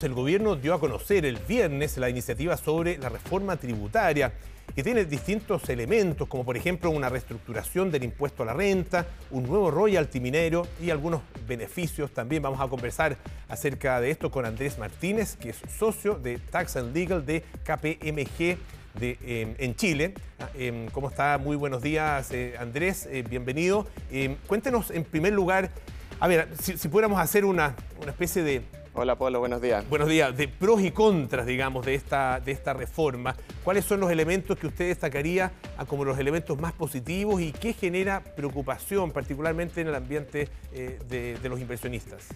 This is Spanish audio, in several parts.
El gobierno dio a conocer el viernes la iniciativa sobre la reforma tributaria, que tiene distintos elementos, como por ejemplo una reestructuración del impuesto a la renta, un nuevo royalty minero y algunos beneficios. También vamos a conversar acerca de esto con Andrés Martínez, que es socio de Tax and Legal de KPMG em, en Chile. Ah, em, ¿Cómo está? Muy buenos días, eh, Andrés. Eh, bienvenido. Em, cuéntenos en primer lugar, a ver, si, si pudiéramos hacer una, una especie de Hola Pablo, buenos días. Buenos días. De pros y contras, digamos, de esta, de esta reforma. ¿Cuáles son los elementos que usted destacaría como los elementos más positivos y qué genera preocupación, particularmente en el ambiente eh, de, los inversionistas?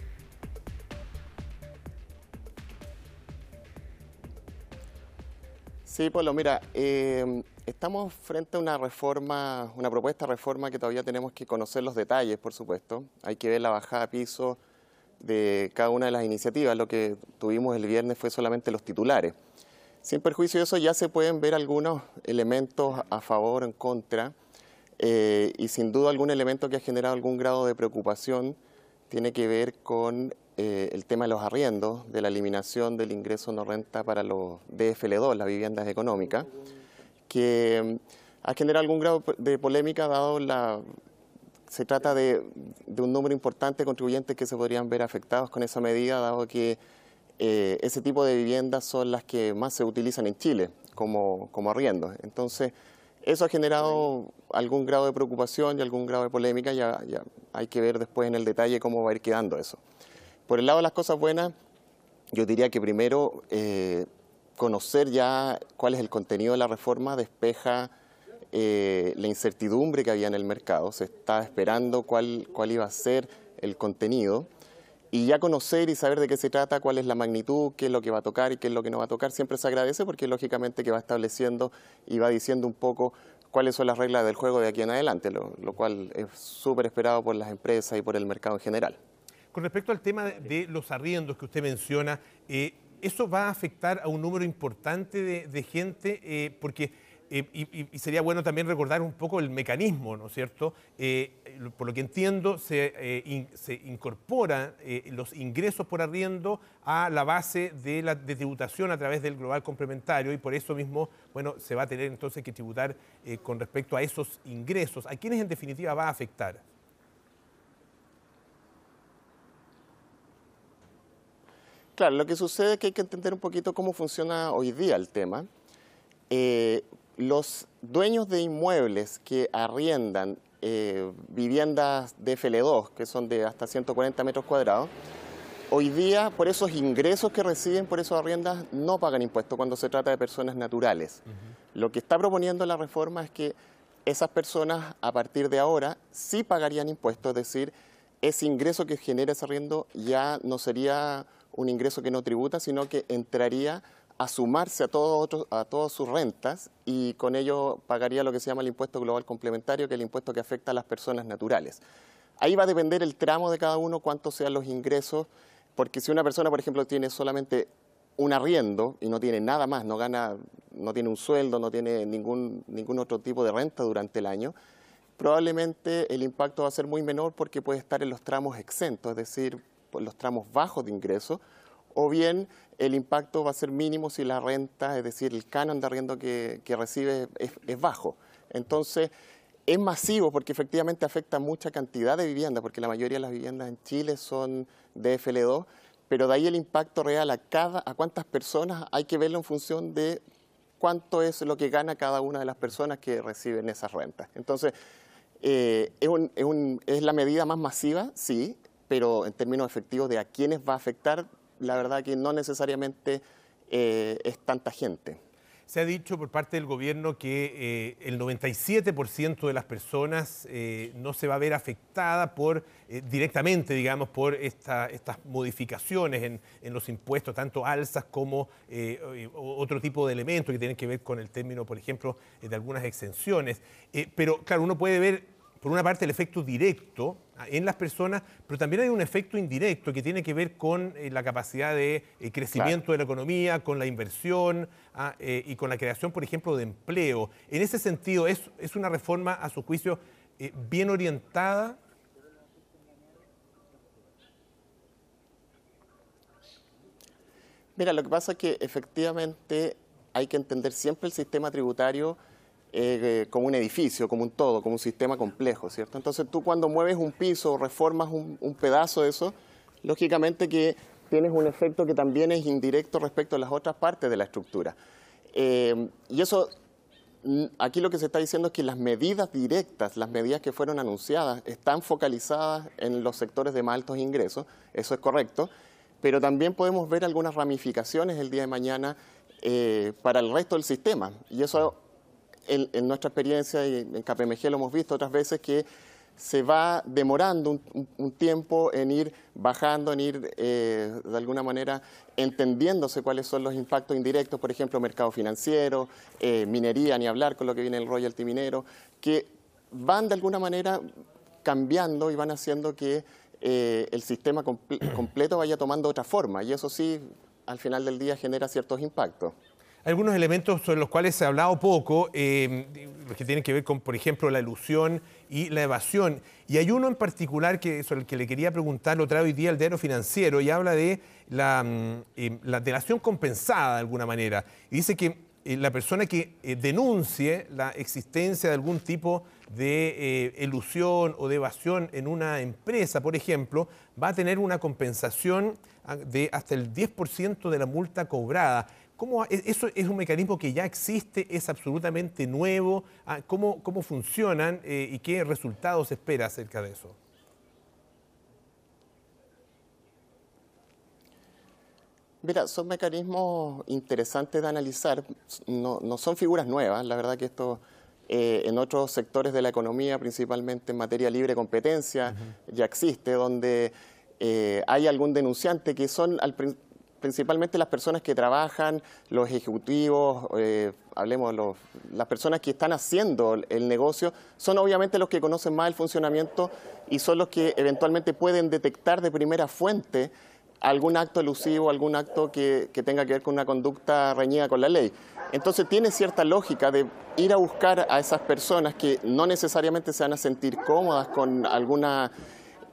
Sí, Pablo, mira, eh, estamos frente a una reforma, una propuesta de reforma que todavía tenemos que conocer los detalles, por supuesto. Hay que ver la bajada a piso de cada una de las iniciativas. Lo que tuvimos el viernes fue solamente los titulares. Sin perjuicio de eso, ya se pueden ver algunos elementos a favor o en contra, eh, y sin duda algún elemento que ha generado algún grado de preocupación tiene que ver con eh, el tema de los arriendos, de la eliminación del ingreso no renta para los DFL2, las viviendas económicas, que mm, ha generado algún grado de polémica dado la se trata de, un número importante de contribuyentes que se podrían ver afectados con esa medida, dado que eh, ese tipo de viviendas son las que más se utilizan en Chile como, como arriendo. Entonces, eso ha generado algún grado de preocupación y algún grado de polémica, ya hay que ver después en el detalle cómo va a ir quedando eso. Por el lado de las cosas buenas, yo diría que primero eh, conocer ya cuál es el contenido de la reforma despeja eh, la incertidumbre que había en el mercado, se estaba esperando cuál, cuál iba a ser el contenido y ya conocer y saber de qué se trata, cuál es la magnitud, qué es lo que va a tocar y qué es lo que no va a tocar, siempre se agradece porque lógicamente que va estableciendo y va diciendo un poco cuáles son las reglas del juego de aquí en adelante, lo, cual es súper esperado por las empresas y por el mercado en general. Con respecto al tema de los arriendos que usted menciona, eh, ¿eso va a afectar a un número importante de, gente? Eh, porque y, sería bueno también recordar un poco el mecanismo, ¿no es cierto? Eh, por lo que entiendo, se, eh, incorporan eh, los ingresos por arriendo a la base de la tributación a través del global complementario y por eso mismo, bueno, se va a tener entonces que tributar con respecto a esos ingresos. ¿A quiénes en definitiva va a afectar? Claro, lo que sucede es que hay que entender un poquito cómo funciona hoy día el tema los dueños de inmuebles que arriendan eh, viviendas de FL2, que son de hasta 140 metros cuadrados, hoy día por esos ingresos que reciben por esos arriendas no pagan impuestos cuando se trata de personas naturales. Lo que está proponiendo la reforma es que esas personas a partir de ahora sí pagarían impuestos, es decir, ese ingreso que genera ese arriendo ya no sería un ingreso que no tributa, sino que entraría a sumarse a, a todas sus rentas y con ello pagaría lo que se llama el impuesto global complementario, que es el impuesto que afecta a las personas naturales. Ahí va a depender el tramo de cada uno, cuántos sean los ingresos, porque si una persona, por ejemplo, tiene solamente un arriendo y no tiene nada más, no gana, no tiene un sueldo, no tiene ningún, ningún otro tipo de renta durante el año, probablemente el impacto va a ser muy menor porque puede estar en los tramos exentos, es decir, los tramos bajos de ingresos, o bien el impacto va a ser mínimo si la renta, es decir, el canon de arriendo que, recibe es, bajo. Entonces, es masivo porque efectivamente afecta a mucha cantidad de viviendas, porque la mayoría de las viviendas en Chile son de FL2, pero de ahí el impacto real a, cada, a cuántas personas hay que verlo en función de cuánto es lo que gana cada una de las personas que reciben esas rentas. Entonces, eh, es la medida más masiva, sí, pero en términos efectivos de a quiénes va a afectar, la verdad que no necesariamente eh, es tanta gente. Se ha dicho por parte del gobierno que eh, el 97% de las personas eh, no se va a ver afectada por, directamente, digamos, por estas modificaciones en, en, los impuestos, tanto alzas como otro tipo de elementos que tienen que ver con el término, por ejemplo, de algunas exenciones. pero, claro, uno puede ver por una parte, el efecto directo ah, en las personas, pero también hay un efecto indirecto que tiene que ver con eh, la capacidad de eh, crecimiento de la economía, con la inversión ah, eh, y con la creación, por ejemplo, de empleo. En ese sentido, ¿es, es una reforma, a su juicio, bien orientada? Mira, lo que pasa es que efectivamente hay que entender siempre el sistema tributario eh, como un edificio, como un todo, como un sistema complejo, ¿cierto? Entonces tú cuando mueves un piso o reformas un, pedazo de eso, lógicamente que tienes un efecto que también es indirecto respecto a las otras partes de la estructura. Eh, y eso, mm, aquí lo que se está diciendo es que las medidas directas, las medidas que fueron anunciadas, están focalizadas en los sectores de más altos ingresos, eso es correcto, pero también podemos ver algunas ramificaciones el día de mañana eh, para el resto del sistema. Y eso, en, nuestra experiencia y en KPMG lo hemos visto otras veces, que se va demorando un, tiempo en ir bajando, en ir eh, de alguna manera entendiéndose cuáles son los impactos indirectos, por ejemplo, mercado financiero, eh, minería, ni hablar con lo que viene el royalty minero, que van de alguna manera cambiando y van haciendo que eh, el sistema completo vaya tomando otra forma y eso sí, al final del día genera ciertos impactos. Algunos elementos sobre los cuales se ha hablado poco, eh, que tienen que ver con, por ejemplo, la ilusión y la evasión. Y hay uno en particular que, sobre el que le quería preguntar, lo trae hoy día el diario financiero y habla de la, mm, eh, la delación compensada de alguna manera. Y dice que eh, la persona que eh, denuncie la existencia de algún tipo de ilusión o de evasión en una empresa, por ejemplo, va a tener una compensación ah, de hasta el 10% de la multa cobrada. ¿Cómo, e, ¿Eso es un mecanismo que ya existe? ¿Es absolutamente nuevo? Ah, ¿Cómo, cómo funcionan y qué resultados espera acerca de eso? Mira, son mecanismos interesantes de analizar, no, no son figuras nuevas, la verdad que esto eh, en otros sectores de la economía, principalmente en materia libre competencia, ya existe, donde eh, hay algún denunciante que son principalmente las personas que trabajan, los ejecutivos, eh, hablemos, los, las personas que están haciendo el negocio, son obviamente los que conocen más el funcionamiento y son los que eventualmente pueden detectar de primera fuente algún acto elusivo, algún acto que, tenga que ver con una conducta reñida con la ley. Entonces tiene cierta lógica de ir a buscar a esas personas que no necesariamente se van a sentir cómodas con alguna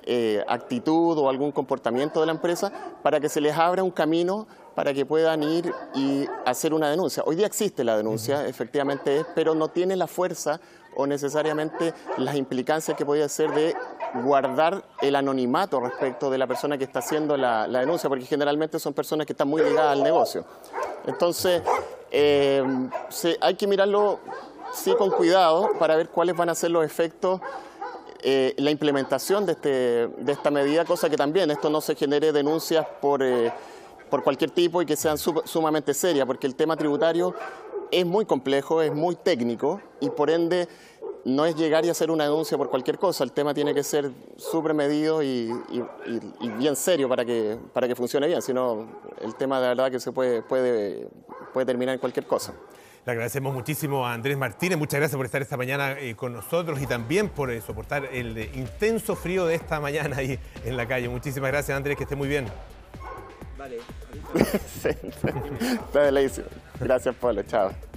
eh, actitud o algún comportamiento de la empresa para que se les abra un camino para que puedan ir y hacer una denuncia. Hoy día existe la denuncia, efectivamente es, pero no tiene la fuerza o necesariamente las implicancias que podía ser de guardar el anonimato respecto de la persona que está haciendo la, denuncia, porque generalmente son personas que están muy ligadas al negocio. Entonces, eh, hay que mirarlo sí con cuidado para ver cuáles van a ser los efectos eh, la implementación de, este, de esta medida, cosa que también esto no se genere denuncias por, eh, por cualquier tipo y que sean sumamente serias, porque el tema tributario es muy complejo, es muy técnico y por ende no es llegar y hacer una denuncia por cualquier cosa, el tema tiene que ser súper medido y, bien serio para que, para que funcione bien, sino el tema de verdad que se puede, puede, puede terminar en cualquier cosa. Le agradecemos muchísimo a Andrés Martínez, muchas gracias por estar esta mañana eh, con nosotros y también por eh, soportar el intenso frío de esta mañana ahí en la calle. Muchísimas gracias Andrés, que esté muy bien. Vale. Gracias Pablo, chao.